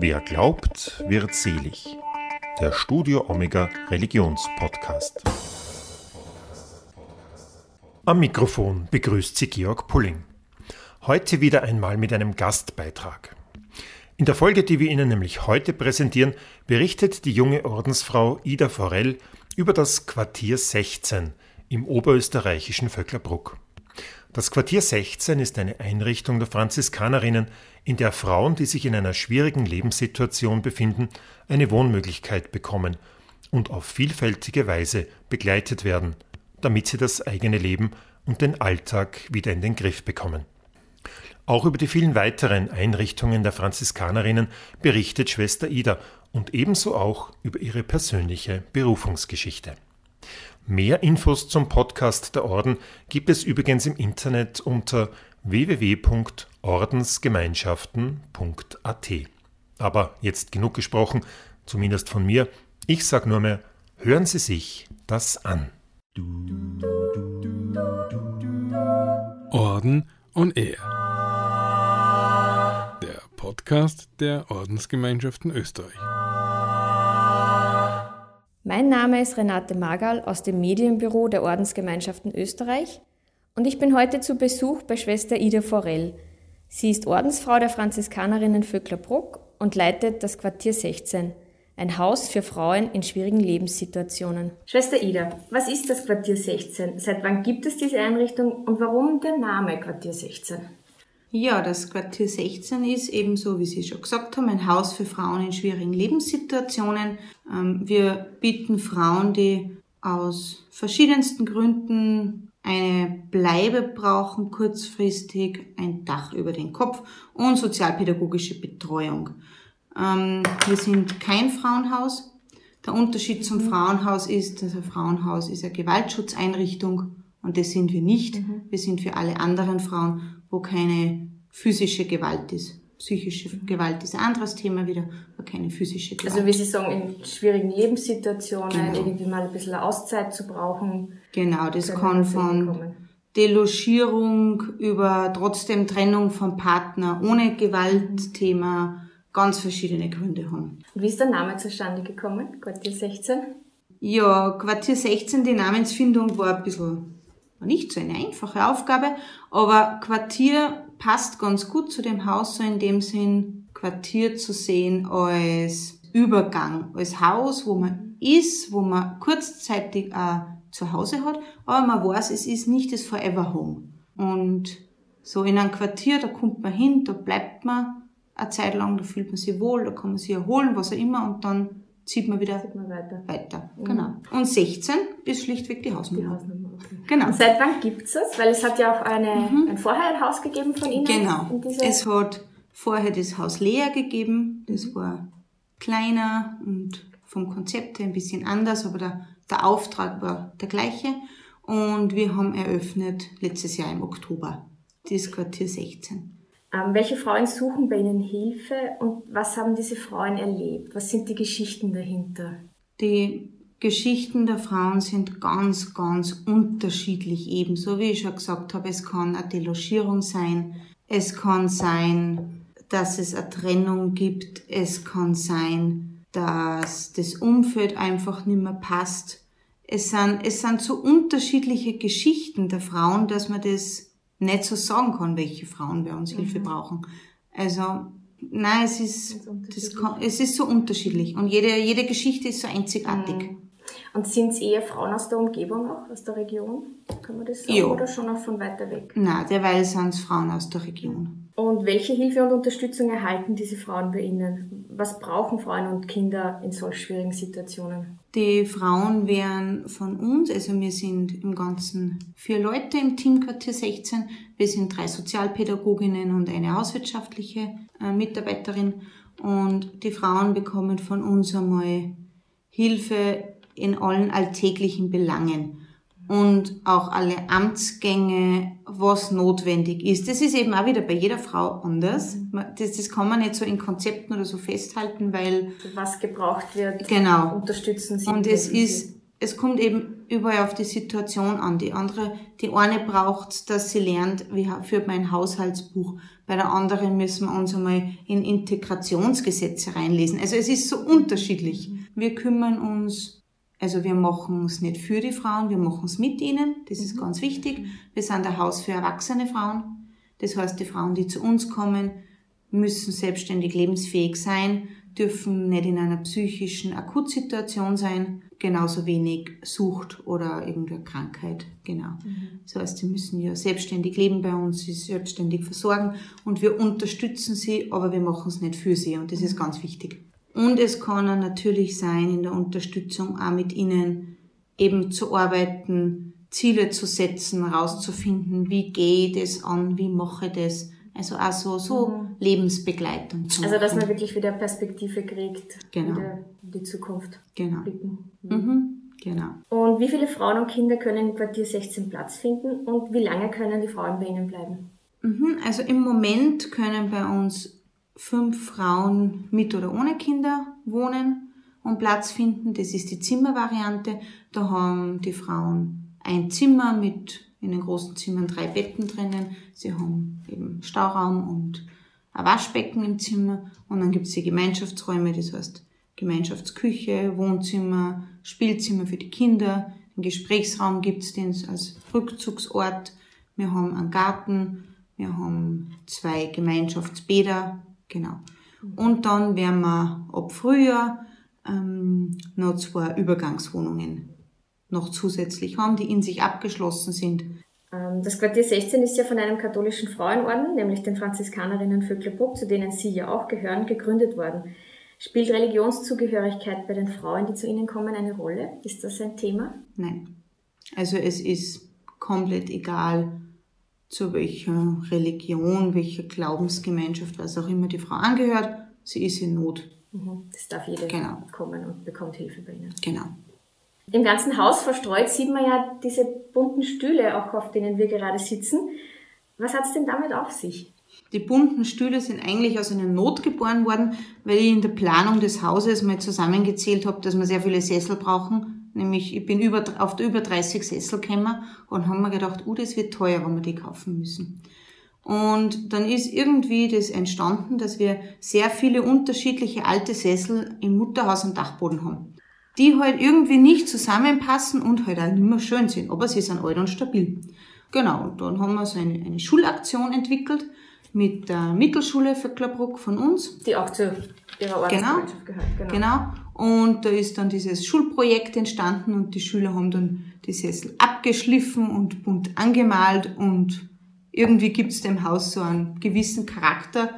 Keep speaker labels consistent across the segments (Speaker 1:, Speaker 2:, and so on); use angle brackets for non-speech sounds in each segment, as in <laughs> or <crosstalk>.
Speaker 1: Wer glaubt, wird selig. Der Studio Omega Religionspodcast. Am Mikrofon begrüßt Sie Georg Pulling. Heute wieder einmal mit einem Gastbeitrag. In der Folge, die wir Ihnen nämlich heute präsentieren, berichtet die junge Ordensfrau Ida Forell über das Quartier 16 im oberösterreichischen Vöcklerbruck. Das Quartier 16 ist eine Einrichtung der Franziskanerinnen, in der Frauen, die sich in einer schwierigen Lebenssituation befinden, eine Wohnmöglichkeit bekommen und auf vielfältige Weise begleitet werden, damit sie das eigene Leben und den Alltag wieder in den Griff bekommen. Auch über die vielen weiteren Einrichtungen der Franziskanerinnen berichtet Schwester Ida und ebenso auch über ihre persönliche Berufungsgeschichte. Mehr Infos zum Podcast der Orden gibt es übrigens im Internet unter www.ordensgemeinschaften.at. Aber jetzt genug gesprochen, zumindest von mir. Ich sag nur mehr, hören Sie sich das an.
Speaker 2: Orden on Air. Der Podcast der Ordensgemeinschaften Österreich.
Speaker 3: Mein Name ist Renate Magal aus dem Medienbüro der Ordensgemeinschaften Österreich und ich bin heute zu Besuch bei Schwester Ida Forell. Sie ist Ordensfrau der Franziskanerinnen Vöcklerbruck und leitet das Quartier 16, ein Haus für Frauen in schwierigen Lebenssituationen. Schwester Ida, was ist das Quartier 16? Seit wann gibt es diese Einrichtung und warum der Name Quartier 16?
Speaker 4: Ja, das Quartier 16 ist ebenso, wie Sie schon gesagt haben, ein Haus für Frauen in schwierigen Lebenssituationen. Ähm, wir bieten Frauen, die aus verschiedensten Gründen eine Bleibe brauchen, kurzfristig ein Dach über den Kopf und sozialpädagogische Betreuung. Ähm, wir sind kein Frauenhaus. Der Unterschied zum mhm. Frauenhaus ist, dass ein Frauenhaus ist eine Gewaltschutzeinrichtung und das sind wir nicht. Mhm. Wir sind für alle anderen Frauen wo keine physische Gewalt ist. Psychische Gewalt ist ein anderes Thema wieder, aber keine physische Gewalt.
Speaker 3: Also wie Sie sagen, in schwierigen Lebenssituationen genau. irgendwie mal ein bisschen Auszeit zu brauchen.
Speaker 4: Genau, das kann von Delogierung über trotzdem Trennung vom Partner ohne Gewaltthema ganz verschiedene Gründe haben.
Speaker 3: Und wie ist der Name zustande gekommen, Quartier 16?
Speaker 4: Ja, Quartier 16, die Namensfindung war ein bisschen war nicht so eine einfache Aufgabe, aber Quartier passt ganz gut zu dem Haus, so in dem Sinn, Quartier zu sehen als Übergang, als Haus, wo man ist, wo man kurzzeitig auch zu Hause hat, aber man weiß, es ist nicht das Forever Home. Und so in einem Quartier, da kommt man hin, da bleibt man eine Zeit lang, da fühlt man sich wohl, da kann man sich erholen, was auch immer, und dann zieht man wieder zieht man weiter. weiter. Mhm. Genau. Und 16 ist schlichtweg die Hausnummer. Die Hausnummer
Speaker 3: okay. Genau. Und seit wann gibt's es? Weil es hat ja auch eine, mhm. ein vorher ein Haus gegeben von Ihnen.
Speaker 4: Genau. Es hat vorher das Haus Lea gegeben. Das mhm. war kleiner und vom Konzept her ein bisschen anders, aber der, der Auftrag war der gleiche. Und wir haben eröffnet letztes Jahr im Oktober das Quartier 16.
Speaker 3: Ähm, welche Frauen suchen bei Ihnen Hilfe und was haben diese Frauen erlebt? Was sind die Geschichten dahinter?
Speaker 4: Die Geschichten der Frauen sind ganz, ganz unterschiedlich. Ebenso wie ich schon gesagt habe, es kann eine Delogierung sein, es kann sein, dass es eine Trennung gibt, es kann sein, dass das Umfeld einfach nicht mehr passt. Es sind, es sind so unterschiedliche Geschichten der Frauen, dass man das nicht so sagen kann, welche Frauen bei uns mhm. Hilfe brauchen. Also, nein, es ist, das kann, es ist so unterschiedlich und jede, jede Geschichte ist so einzigartig. Mhm.
Speaker 3: Und sind es eher Frauen aus der Umgebung auch, aus der Region? Kann man das sagen? Ja. Oder schon auch von weiter weg?
Speaker 4: Nein, derweil sind es Frauen aus der Region.
Speaker 3: Und welche Hilfe und Unterstützung erhalten diese Frauen bei Ihnen? Was brauchen Frauen und Kinder in solch schwierigen Situationen?
Speaker 4: Die Frauen werden von uns, also wir sind im Ganzen vier Leute im Team Quartier 16. Wir sind drei Sozialpädagoginnen und eine hauswirtschaftliche äh, Mitarbeiterin. Und die Frauen bekommen von uns einmal Hilfe in allen alltäglichen Belangen und auch alle Amtsgänge, was notwendig ist. Das ist eben auch wieder bei jeder Frau anders. Das, das kann man nicht so in Konzepten oder so festhalten, weil...
Speaker 3: Was gebraucht wird,
Speaker 4: genau.
Speaker 3: unterstützen Sie.
Speaker 4: Und es ist, es kommt eben überall auf die Situation an. Die andere, die eine braucht, dass sie lernt, wie führt mein Haushaltsbuch. Bei der anderen müssen wir uns einmal in Integrationsgesetze reinlesen. Also es ist so unterschiedlich. Wir kümmern uns, also wir machen es nicht für die Frauen, wir machen es mit ihnen. Das ist ganz wichtig. Wir sind ein Haus für erwachsene Frauen. Das heißt, die Frauen, die zu uns kommen, müssen selbstständig lebensfähig sein, dürfen nicht in einer psychischen Akutsituation sein, genauso wenig Sucht oder irgendeine Krankheit. Genau. Mhm. Das heißt, sie müssen ja selbstständig leben bei uns, sie selbstständig versorgen und wir unterstützen sie, aber wir machen es nicht für sie und das ist mhm. ganz wichtig. Und es kann natürlich sein, in der Unterstützung auch mit ihnen eben zu arbeiten, Ziele zu setzen, rauszufinden, wie gehe ich das an, wie mache ich das, also auch so, so mhm. Lebensbegleitung
Speaker 3: zu machen. Also, dass man wirklich wieder Perspektive kriegt.
Speaker 4: Genau.
Speaker 3: Wieder in die Zukunft
Speaker 4: genau. blicken. Mhm. mhm. Genau.
Speaker 3: Und wie viele Frauen und Kinder können im Quartier 16 Platz finden und wie lange können die Frauen bei Ihnen bleiben?
Speaker 4: Mhm. Also im Moment können bei uns fünf Frauen mit oder ohne Kinder wohnen und Platz finden. Das ist die Zimmervariante. Da haben die Frauen ein Zimmer mit in den großen Zimmern drei Betten drinnen. Sie haben eben Stauraum und ein Waschbecken im Zimmer und dann gibt es die Gemeinschaftsräume, das heißt Gemeinschaftsküche, Wohnzimmer, Spielzimmer für die Kinder, den Gesprächsraum gibt es als Rückzugsort. Wir haben einen Garten, wir haben zwei Gemeinschaftsbäder, genau. Und dann werden wir ab Frühjahr ähm, noch zwei Übergangswohnungen noch zusätzlich haben, die in sich abgeschlossen sind.
Speaker 3: Ähm, das Quartier 16 ist ja von einem katholischen Frauenorden, nämlich den Franziskanerinnen Vöcklerbruck, zu denen Sie ja auch gehören, gegründet worden. Spielt Religionszugehörigkeit bei den Frauen, die zu Ihnen kommen, eine Rolle? Ist das ein Thema?
Speaker 4: Nein. Also es ist komplett egal, zu welcher Religion, welcher Glaubensgemeinschaft, was auch immer die Frau angehört. Sie ist in Not.
Speaker 3: Mhm. Das darf jeder genau. kommen und bekommt Hilfe bei Ihnen.
Speaker 4: Genau.
Speaker 3: Im ganzen Haus verstreut sieht man ja diese bunten Stühle, auch auf denen wir gerade sitzen. Was hat es denn damit auf sich?
Speaker 4: Die bunten Stühle sind eigentlich aus einer Not geboren worden, weil ich in der Planung des Hauses mal zusammengezählt habe, dass wir sehr viele Sessel brauchen. Nämlich, ich bin über, auf der über 30 Sessel gekommen und haben mir gedacht, oh, das wird teuer, wenn wir die kaufen müssen. Und dann ist irgendwie das entstanden, dass wir sehr viele unterschiedliche alte Sessel im Mutterhaus am Dachboden haben die halt irgendwie nicht zusammenpassen und halt auch nicht mehr schön sind, aber sie sind alt und stabil. Genau, und dann haben wir so eine, eine Schulaktion entwickelt mit der Mittelschule für Klabruck von uns.
Speaker 3: Die auch zu ihrer Ortsgemeinschaft
Speaker 4: genau, gehört. Genau. genau. Und da ist dann dieses Schulprojekt entstanden und die Schüler haben dann die Sessel abgeschliffen und bunt angemalt und irgendwie gibt's dem Haus so einen gewissen Charakter.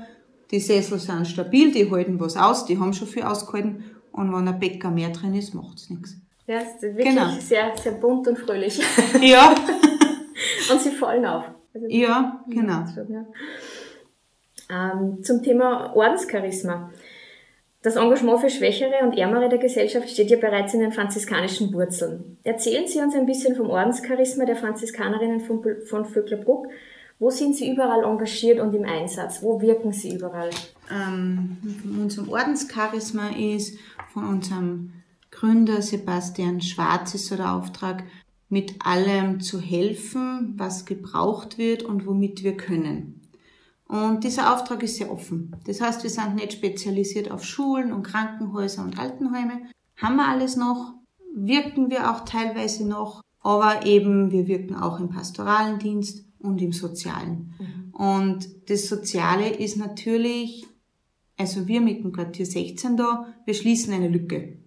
Speaker 4: Die Sessel sind stabil, die halten was aus, die haben schon viel ausgehalten und wenn ein Bäcker mehr drin ist, macht's nichts.
Speaker 3: Ja, es ist wirklich genau. sehr, sehr bunt und fröhlich. <laughs>
Speaker 4: Ja. <laughs>
Speaker 3: und sie fallen auf.
Speaker 4: Also, ja, genau.
Speaker 3: Ja. Ähm, zum Thema Ordenscharisma. Das Engagement für Schwächere und Ärmere der Gesellschaft steht ja bereits in den franziskanischen Wurzeln. Erzählen Sie uns ein bisschen vom Ordenscharisma der Franziskanerinnen von, von Vöcklerbruck. Wo sind Sie überall engagiert und im Einsatz? Wo wirken Sie überall?
Speaker 4: Ähm, von Ordenscharisma ist von unserem Gründer Sebastian Schwarz ist so der Auftrag, mit allem zu helfen, was gebraucht wird und womit wir können. Und dieser Auftrag ist sehr offen. Das heißt, wir sind nicht spezialisiert auf Schulen und Krankenhäuser und Altenheime. Haben wir alles noch? Wirken wir auch teilweise noch, aber eben wir wirken auch im pastoralen Dienst und im Sozialen. Mhm. Und das Soziale ist natürlich also wir mit dem Quartier 16 da, wir schließen eine Lücke.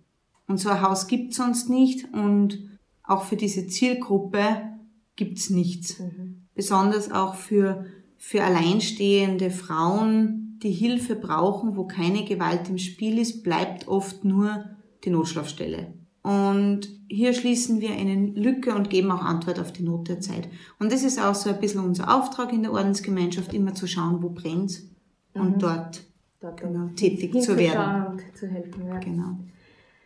Speaker 4: Und so ein Haus gibt's sonst nicht und auch für diese Zielgruppe gibt's nichts. Mhm. Besonders auch für, für alleinstehende Frauen, die Hilfe brauchen, wo keine Gewalt im Spiel ist, bleibt oft nur die Notschlafstelle. Und hier schließen wir eine Lücke und geben auch Antwort auf die Not der Zeit. Und das ist auch so ein bisschen unser Auftrag in der Ordensgemeinschaft, immer zu schauen, wo brennt's und mhm. dort dort genau, tätig zu werden.
Speaker 3: Zu helfen, ja.
Speaker 4: Genau.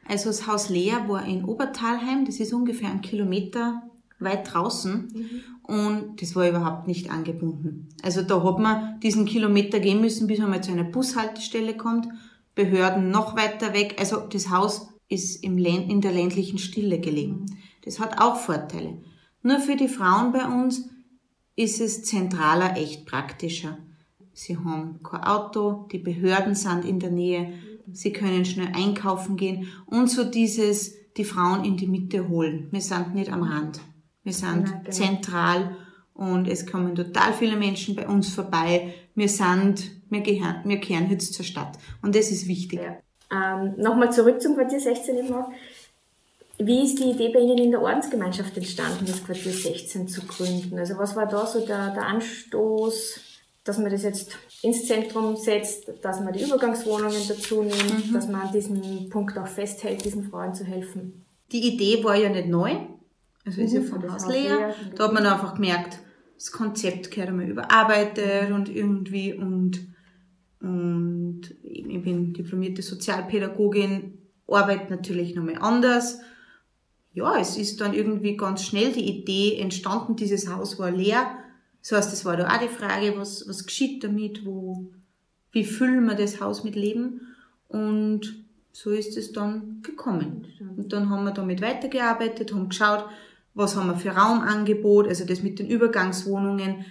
Speaker 4: Also das Haus Lea war in Obertalheim, das ist ungefähr einen Kilometer weit draußen mhm. und das war überhaupt nicht angebunden. Also da hat man diesen Kilometer gehen müssen, bis man mal zu einer Bushaltestelle kommt, Behörden noch weiter weg. Also das Haus ist im Länd in der ländlichen Stille gelegen. Mhm. Das hat auch Vorteile. Nur für die Frauen bei uns ist es zentraler echt praktischer. Sie haben kein Auto, die Behörden sind in der Nähe, sie können schnell einkaufen gehen und so dieses, die Frauen in die Mitte holen. Wir sind nicht am Rand. Wir sind ja, genau. zentral und es kommen total viele Menschen bei uns vorbei. Wir sind, wir gehören, wir kehren jetzt zur Stadt und das ist wichtig. Ja.
Speaker 3: Ähm, Nochmal zurück zum Quartier 16 eben auch. Wie ist die Idee bei Ihnen in der Ordensgemeinschaft entstanden, das Quartier 16 zu gründen? Also was war da so der, der Anstoß, dass man das jetzt ins Zentrum setzt, dass man die Übergangswohnungen dazu nimmt, mhm. dass man an diesem Punkt auch festhält, diesen Frauen zu helfen?
Speaker 4: Die Idee war ja nicht neu. Also ist ja mhm, von Haus leer. Da hat man einfach gemerkt, das Konzept gehört einmal überarbeitet und irgendwie und, und ich bin diplomierte Sozialpädagogin, arbeite natürlich nochmal anders ja, es ist dann irgendwie ganz schnell die Idee entstanden, dieses Haus war leer. Das heißt, es war da auch die Frage, was, was geschieht damit, wo, wie füllen wir das Haus mit Leben? Und so ist es dann gekommen. Und dann haben wir damit weitergearbeitet, haben geschaut, was haben wir für Raumangebot, also das mit den Übergangswohnungen.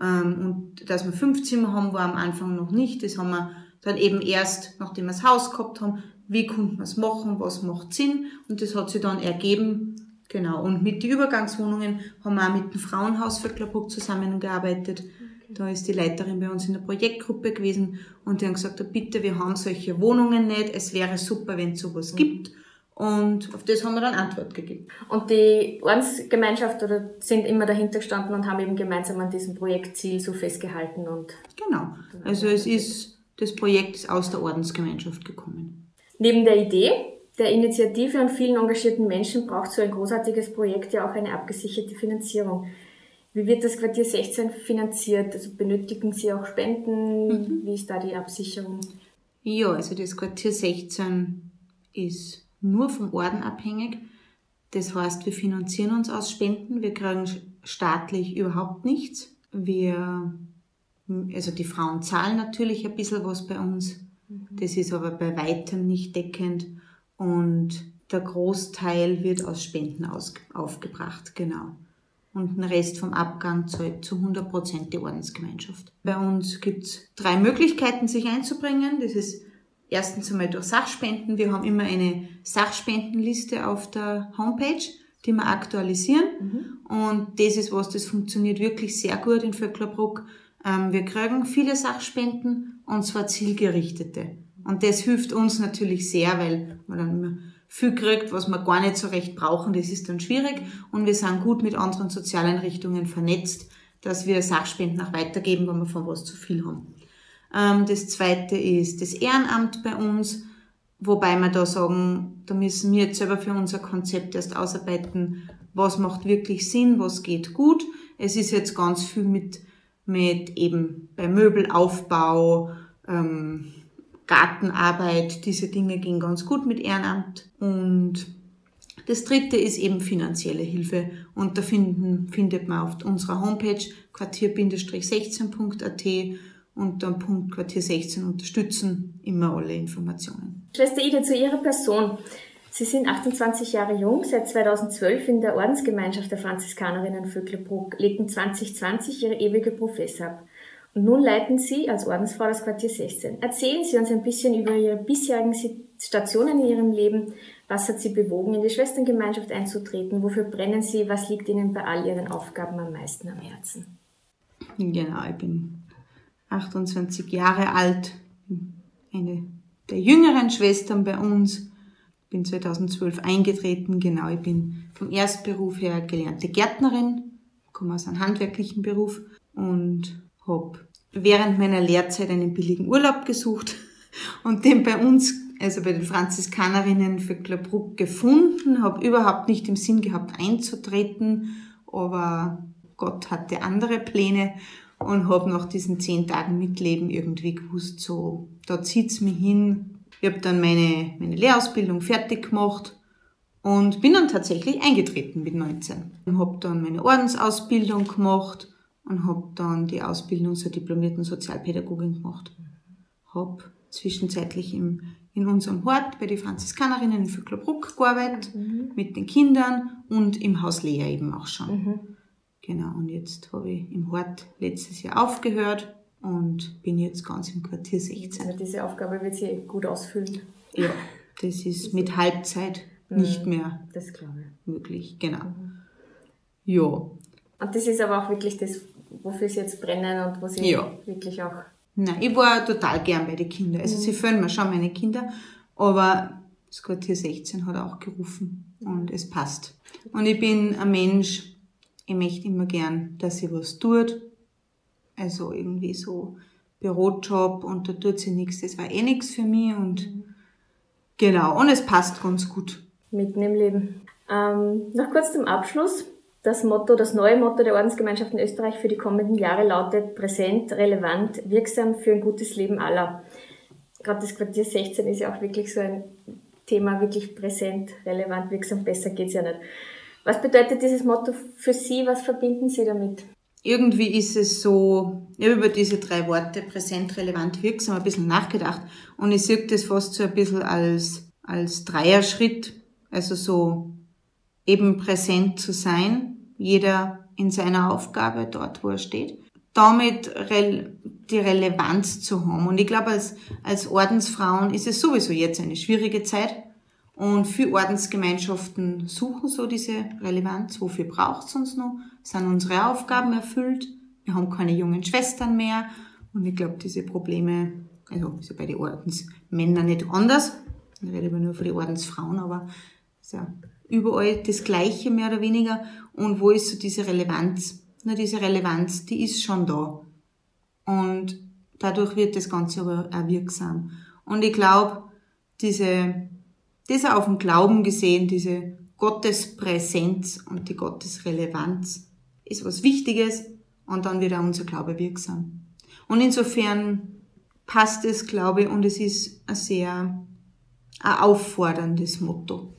Speaker 4: Ähm, und dass wir fünf Zimmer haben, war am Anfang noch nicht. Das haben wir dann eben erst, nachdem wir das Haus gehabt haben, wie konnte man es machen, was macht Sinn und das hat sich dann ergeben. Genau, und mit den Übergangswohnungen haben wir auch mit dem Frauenhaus für Vöcklerbruck zusammengearbeitet. Okay. Da ist die Leiterin bei uns in der Projektgruppe gewesen und die haben gesagt, bitte, wir haben solche Wohnungen nicht, es wäre super, wenn es sowas mhm. gibt. Und auf das haben wir dann Antwort gegeben.
Speaker 3: Und die Ordensgemeinschaft oder sind immer dahinter gestanden und haben eben gemeinsam an diesem Projektziel so festgehalten und.
Speaker 4: Genau. Also es ist, das Projekt ist aus der Ordensgemeinschaft gekommen.
Speaker 3: Neben der Idee, der Initiative und vielen engagierten Menschen braucht so ein großartiges Projekt ja auch eine abgesicherte Finanzierung. Wie wird das Quartier 16 finanziert? Also benötigen Sie auch Spenden? Mhm. Wie ist da die Absicherung?
Speaker 4: Ja, also das Quartier 16 ist nur vom Orden abhängig. Das heißt, wir finanzieren uns aus Spenden. Wir kriegen staatlich überhaupt nichts. Wir, also die Frauen zahlen natürlich ein bisschen was bei uns. Das ist aber bei weitem nicht deckend und der Großteil wird aus Spenden aus, aufgebracht, genau. Und den Rest vom Abgang zahlt zu 100 Prozent die Ordensgemeinschaft. Bei uns gibt's drei Möglichkeiten, sich einzubringen. Das ist erstens einmal durch Sachspenden. Wir haben immer eine Sachspendenliste auf der Homepage, die wir aktualisieren. Mhm. Und das ist was, das funktioniert wirklich sehr gut in Vöcklerbruck. Ähm, wir kriegen viele Sachspenden und zwar zielgerichtete. Und das hilft uns natürlich sehr, weil man dann immer viel kriegt, was wir gar nicht so recht brauchen. Das ist dann schwierig. Und wir sind gut mit anderen Sozialeinrichtungen vernetzt, dass wir Sachspenden auch weitergeben, wenn wir von was zu viel haben. Ähm, das zweite ist das Ehrenamt bei uns, wobei wir da sagen, da müssen wir jetzt selber für unser Konzept erst ausarbeiten, was macht wirklich Sinn, was geht gut. Es ist jetzt ganz viel mit mit eben bei Möbelaufbau, ähm, Gartenarbeit, diese Dinge gehen ganz gut mit Ehrenamt. Und das dritte ist eben finanzielle Hilfe. Und da finden, findet man auf unserer Homepage quartier-16.at und dann Punkt Quartier 16 unterstützen immer alle Informationen.
Speaker 3: Schwester Ida, zu Ihrer Person. Sie sind 28 Jahre jung, seit 2012 in der Ordensgemeinschaft der Franziskanerinnen Vöcklerbruck, legten 2020 ihre ewige Professor ab. Und nun leiten Sie als Ordensfrau das Quartier 16. Erzählen Sie uns ein bisschen über Ihre bisherigen Stationen in Ihrem Leben. Was hat Sie bewogen, in die Schwesterngemeinschaft einzutreten? Wofür brennen Sie? Was liegt Ihnen bei all Ihren Aufgaben am meisten am Herzen?
Speaker 4: Genau, ich bin 28 Jahre alt, eine der jüngeren Schwestern bei uns. Bin 2012 eingetreten, genau, ich bin vom Erstberuf her gelernte Gärtnerin, komme aus einem handwerklichen Beruf und habe während meiner Lehrzeit einen billigen Urlaub gesucht <laughs> und den bei uns, also bei den Franziskanerinnen für Klabruck gefunden, habe überhaupt nicht im Sinn gehabt einzutreten, aber Gott hatte andere Pläne und habe nach diesen zehn Tagen Mitleben irgendwie gewusst, so, da zieht's mich hin, ich habe dann meine, meine Lehrausbildung fertig gemacht und bin dann tatsächlich eingetreten mit 19. Und habe dann meine Ordensausbildung gemacht und habe dann die Ausbildung zur diplomierten Sozialpädagogin gemacht. Habe zwischenzeitlich im in unserem Hort bei den Franziskanerinnen in Vöcklerbruck gearbeitet, mhm. mit den Kindern und im Haus Lea eben auch schon. Mhm. Genau, und jetzt habe ich im Hort letztes Jahr aufgehört und bin jetzt ganz im Quartier 16.
Speaker 3: Also diese Aufgabe wird sie gut ausfüllen.
Speaker 4: Ja, das ist mit Halbzeit nicht mhm. mehr
Speaker 3: das
Speaker 4: möglich. Genau. Mhm. Ja.
Speaker 3: Und das ist aber auch wirklich das, wofür sie jetzt brennen und wo sie ja. wirklich auch.
Speaker 4: Nein, ich war total gern bei den Kindern. Also mhm. sie füllen mir schon meine Kinder, aber das Quartier 16 hat auch gerufen und es passt. Und ich bin ein Mensch, ich möchte immer gern, dass sie was tut. Also irgendwie so Bürojob und da tut sie nichts. Das war eh nichts für mich und genau, und es passt ganz gut.
Speaker 3: Mitten im Leben. Ähm, noch kurz zum Abschluss. Das Motto, das neue Motto der Ordensgemeinschaft in Österreich für die kommenden Jahre lautet präsent, relevant, wirksam für ein gutes Leben aller. Gerade das Quartier 16 ist ja auch wirklich so ein Thema, wirklich präsent, relevant, wirksam, besser geht's ja nicht. Was bedeutet dieses Motto für Sie? Was verbinden Sie damit?
Speaker 4: Irgendwie ist es so, ich habe über diese drei Worte präsent, relevant, wirksam ein bisschen nachgedacht und ich sehe das fast so ein bisschen als, als Dreierschritt, also so eben präsent zu sein, jeder in seiner Aufgabe dort, wo er steht. Damit die Relevanz zu haben. Und ich glaube, als, als Ordensfrauen ist es sowieso jetzt eine schwierige Zeit. Und viele Ordensgemeinschaften suchen so diese Relevanz. Wofür braucht es uns noch? Sind unsere Aufgaben erfüllt? Wir haben keine jungen Schwestern mehr. Und ich glaube, diese Probleme, also ist ja bei den Ordensmännern nicht anders. Ich rede aber nur für die Ordensfrauen, aber ist ja überall das Gleiche mehr oder weniger. Und wo ist so diese Relevanz? Na, diese Relevanz, die ist schon da. Und dadurch wird das Ganze aber auch wirksam. Und ich glaube, diese, das auf dem Glauben gesehen, diese Gottespräsenz und die Gottesrelevanz ist was Wichtiges und dann wird auch unser Glaube wirksam. Und insofern passt es, glaube ich, und es ist ein sehr ein aufforderndes Motto.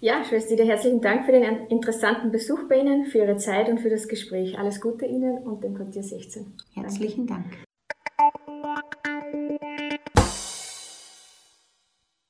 Speaker 3: Ja, Schwester Ida, herzlichen Dank für den interessanten Besuch bei Ihnen, für Ihre Zeit und für das Gespräch. Alles Gute Ihnen und dem Quartier 16.
Speaker 4: Herzlichen Dank. Dank.